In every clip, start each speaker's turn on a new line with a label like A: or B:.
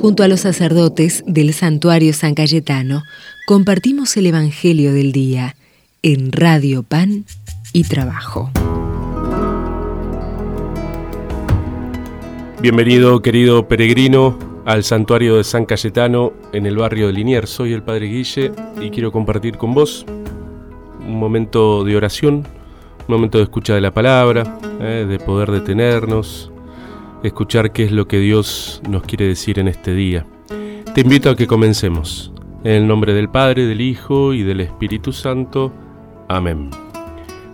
A: Junto a los sacerdotes del santuario San Cayetano, compartimos el Evangelio del Día en Radio Pan y Trabajo.
B: Bienvenido, querido peregrino, al santuario de San Cayetano en el barrio de Liniers. Soy el Padre Guille y quiero compartir con vos un momento de oración, un momento de escucha de la palabra, eh, de poder detenernos, escuchar qué es lo que Dios nos quiere decir en este día. Te invito a que comencemos. En el nombre del Padre, del Hijo y del Espíritu Santo. Amén.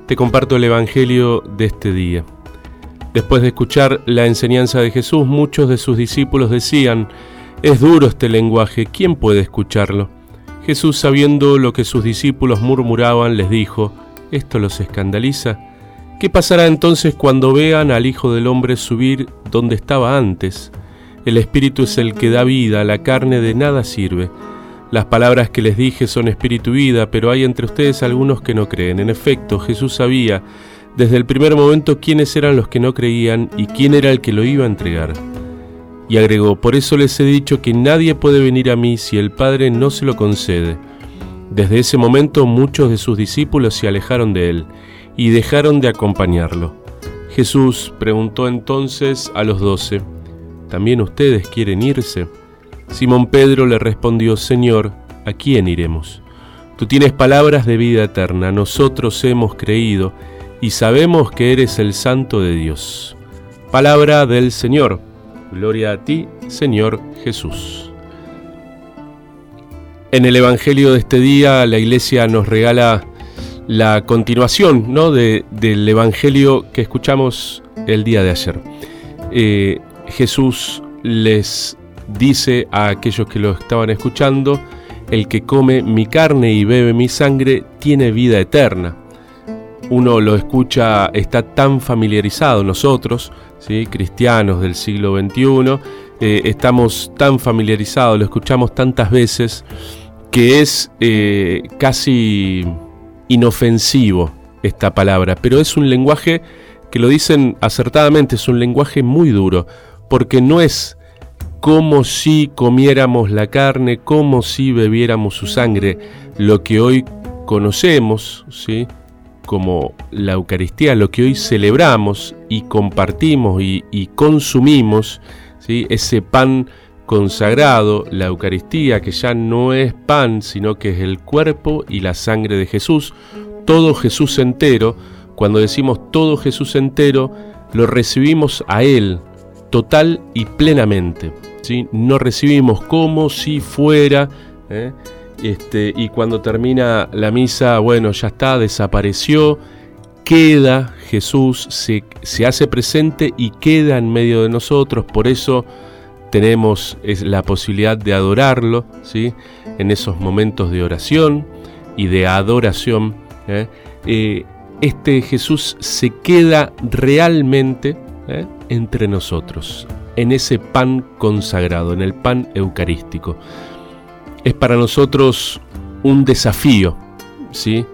B: Te comparto el Evangelio de este día. Después de escuchar la enseñanza de Jesús, muchos de sus discípulos decían, es duro este lenguaje, ¿quién puede escucharlo? Jesús, sabiendo lo que sus discípulos murmuraban, les dijo, ¿esto los escandaliza? ¿Qué pasará entonces cuando vean al Hijo del Hombre subir donde estaba antes? El Espíritu es el que da vida, la carne de nada sirve. Las palabras que les dije son espíritu y vida, pero hay entre ustedes algunos que no creen. En efecto, Jesús sabía desde el primer momento quiénes eran los que no creían y quién era el que lo iba a entregar. Y agregó, por eso les he dicho que nadie puede venir a mí si el Padre no se lo concede. Desde ese momento muchos de sus discípulos se alejaron de él y dejaron de acompañarlo. Jesús preguntó entonces a los doce, ¿también ustedes quieren irse? Simón Pedro le respondió, Señor, ¿a quién iremos? Tú tienes palabras de vida eterna, nosotros hemos creído y sabemos que eres el Santo de Dios. Palabra del Señor. Gloria a ti, Señor Jesús. En el Evangelio de este día la iglesia nos regala la continuación ¿no? de, del Evangelio que escuchamos el día de ayer. Eh, Jesús les dice a aquellos que lo estaban escuchando, el que come mi carne y bebe mi sangre tiene vida eterna. Uno lo escucha, está tan familiarizado nosotros, ¿sí? cristianos del siglo XXI, eh, estamos tan familiarizados, lo escuchamos tantas veces, que es eh, casi inofensivo esta palabra, pero es un lenguaje que lo dicen acertadamente, es un lenguaje muy duro, porque no es como si comiéramos la carne, como si bebiéramos su sangre, lo que hoy conocemos, ¿sí? como la Eucaristía, lo que hoy celebramos y compartimos y, consumimos, ¿sí? ese pan consagrado, la Eucaristía, que ya no es pan, sino que es el cuerpo y la sangre de Jesús, todo Jesús entero, cuando decimos todo Jesús entero, lo recibimos a Él, total y plenamente. ¿sí? No recibimos como si fuera, ¿eh? este, y cuando termina la misa, bueno, ya está, desapareció, queda Jesús, se, se hace presente y queda en medio de nosotros, por eso tenemos la posibilidad de adorarlo, ¿sí? En esos momentos de oración y de adoración. ¿eh? Eh, este Jesús se queda realmente ¿eh? entre nosotros, en ese pan consagrado, en el pan eucarístico. Es para nosotros un desafío, ¿sí?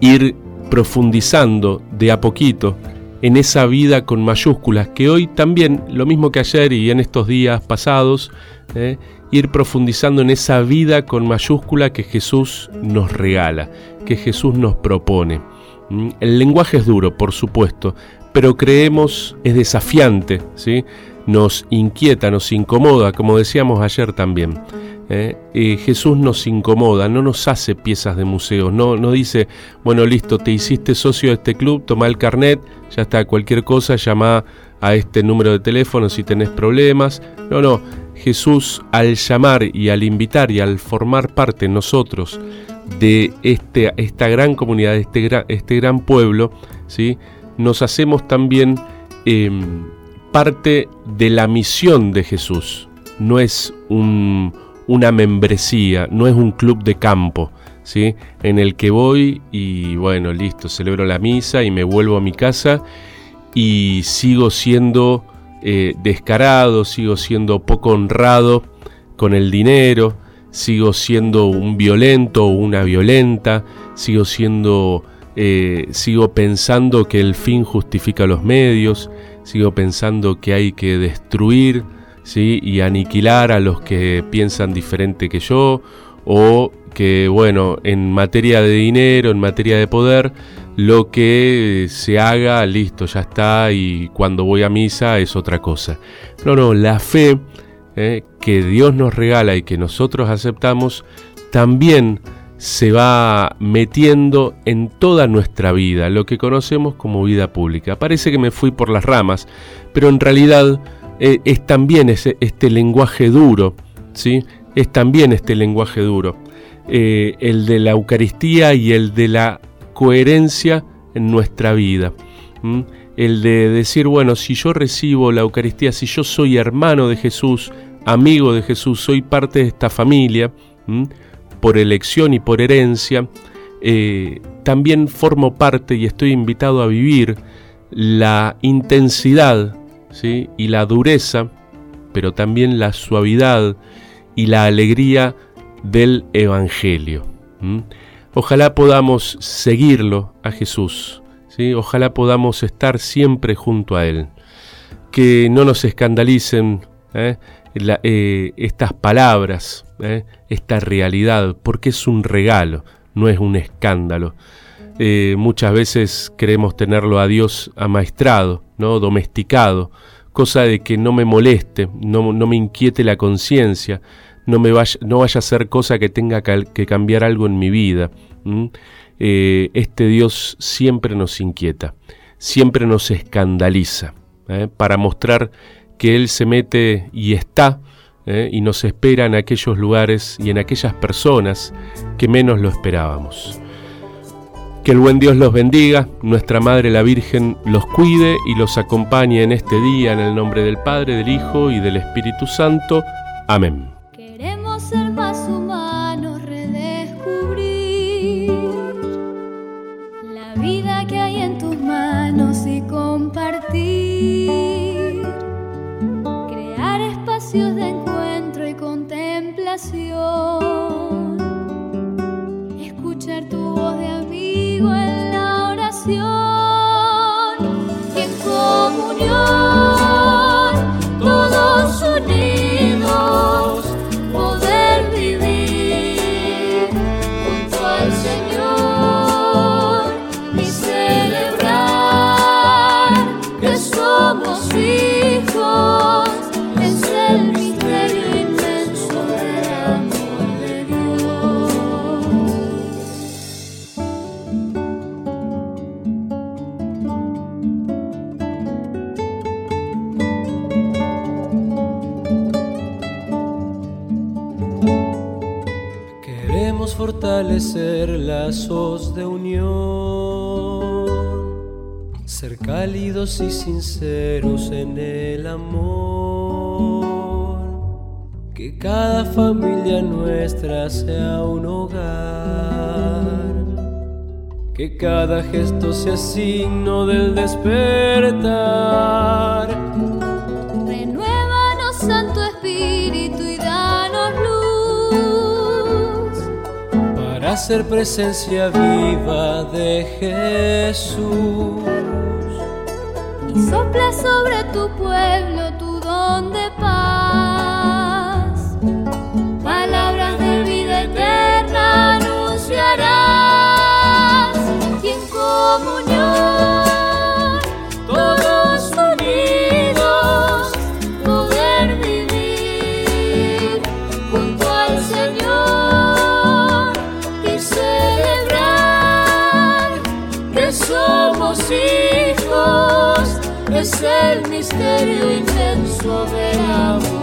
B: Ir profundizando de a poquito en esa vida con mayúsculas, que hoy también, lo mismo que ayer y en estos días pasados, eh, ir profundizando en esa vida con mayúscula que Jesús nos regala, que Jesús nos propone. Mm, el lenguaje es duro, por supuesto, pero creemos es desafiante, ¿sí? nos inquieta, nos incomoda, como decíamos ayer también. ¿Eh? Jesús nos incomoda, no nos hace piezas de museo, no, no dice, bueno, listo, te hiciste socio de este club, toma el carnet, ya está, cualquier cosa, llama a este número de teléfono si tenés problemas. No, no, Jesús al llamar y al invitar y al formar parte nosotros de este, esta gran comunidad, de este, este gran pueblo, ¿sí? nos hacemos también em, parte de la misión de Jesús. No es un, una membresía, no es un club de campo, ¿sí? En el que voy y bueno, listo, celebro la misa y me vuelvo a mi casa y sigo siendo eh, descarado, sigo siendo poco honrado con el dinero, sigo siendo un violento o una violenta, sigo siendo, eh, sigo pensando que el fin justifica los medios, sigo pensando que hay que destruir y aniquilar a los que piensan diferente que yo, o que, bueno, en materia de dinero, en materia de poder, lo que se haga, listo, ya está, y cuando voy a misa es otra cosa. No, no, la fe eh, que Dios nos regala y que nosotros aceptamos, también se va metiendo en toda nuestra vida, lo que conocemos como vida pública. Parece que me fui por las ramas, pero en realidad eh, es también ese, este lenguaje duro, ¿sí? Es también este lenguaje duro, eh, el de la Eucaristía y el de la coherencia en nuestra vida. El de decir, bueno, si yo recibo la Eucaristía, si yo soy hermano de Jesús, amigo de Jesús, soy parte de esta familia, por elección y por herencia, eh, también formo parte y estoy invitado a vivir la intensidad y la dureza, pero también la suavidad y la alegría del Evangelio. Ojalá podamos seguirlo a Jesús, ojalá podamos estar siempre junto a Él, que no nos escandalicen ¿eh? Eh, estas palabras, ¿eh? esta realidad, porque es un regalo, no es un escándalo. Muchas veces queremos tenerlo a Dios amaestrado, domesticado, cosa de que no me moleste, no, me inquiete la conciencia, no, me vaya, a ser cosa que tenga que cambiar algo en mi vida. este Dios siempre nos inquieta, siempre nos escandaliza, para mostrar que Él se mete y está ¿eh? y nos espera en aquellos lugares y en aquellas personas que menos lo esperábamos. Que el buen Dios los bendiga, nuestra Madre la Virgen los cuide y los acompañe en este día en el nombre del Padre, del Hijo y del Espíritu Santo. Amén.
C: Queremos ser más humanos, redescubrir la vida que hay en tus manos y compartir de encuentro y contemplación. Señor.
D: Fortalecer lazos de unión, ser cálidos y sinceros en el amor, que cada familia nuestra sea un hogar, que cada gesto sea signo del despertar ser presencia viva de Jesús.
C: Y sopla sobre tu pueblo es el misterio inmenso del amor.